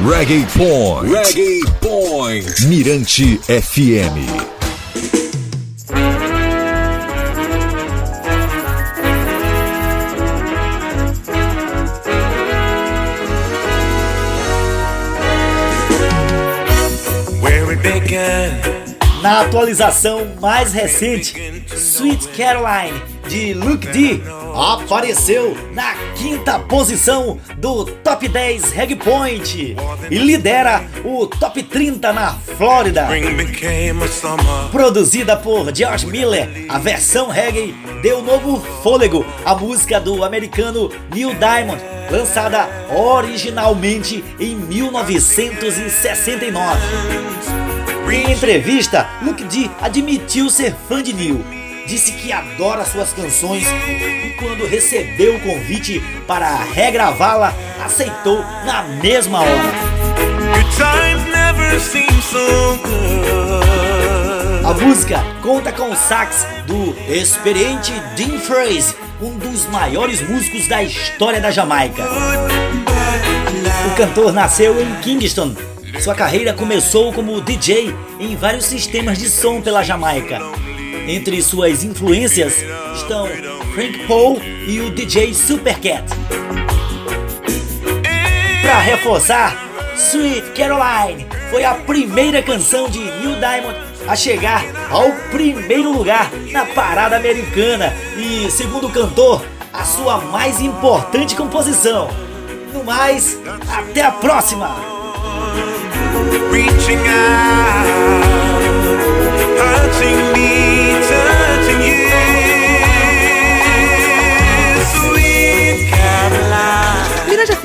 Reggae Point. Reggae Point. Mirante FM. Na atualização mais recente, Sweet Caroline de Luke D apareceu na quinta posição do Top 10 Reggae Point e lidera o Top 30 na Flórida. Produzida por George Miller, a versão reggae deu novo fôlego à música do americano Neil Diamond, lançada originalmente em 1969. Em entrevista, Luke D admitiu ser fã de Neil. Disse que adora suas canções e quando recebeu o convite para regravá-la, aceitou na mesma hora. A música conta com o sax do experiente Dean Fraser, um dos maiores músicos da história da Jamaica. O cantor nasceu em Kingston, sua carreira começou como DJ em vários sistemas de som pela Jamaica. Entre suas influências estão Frank Paul e o DJ Supercat. Para reforçar, Sweet Caroline foi a primeira canção de Neil Diamond a chegar ao primeiro lugar na parada americana e, segundo o cantor, a sua mais importante composição. No mais, até a próxima!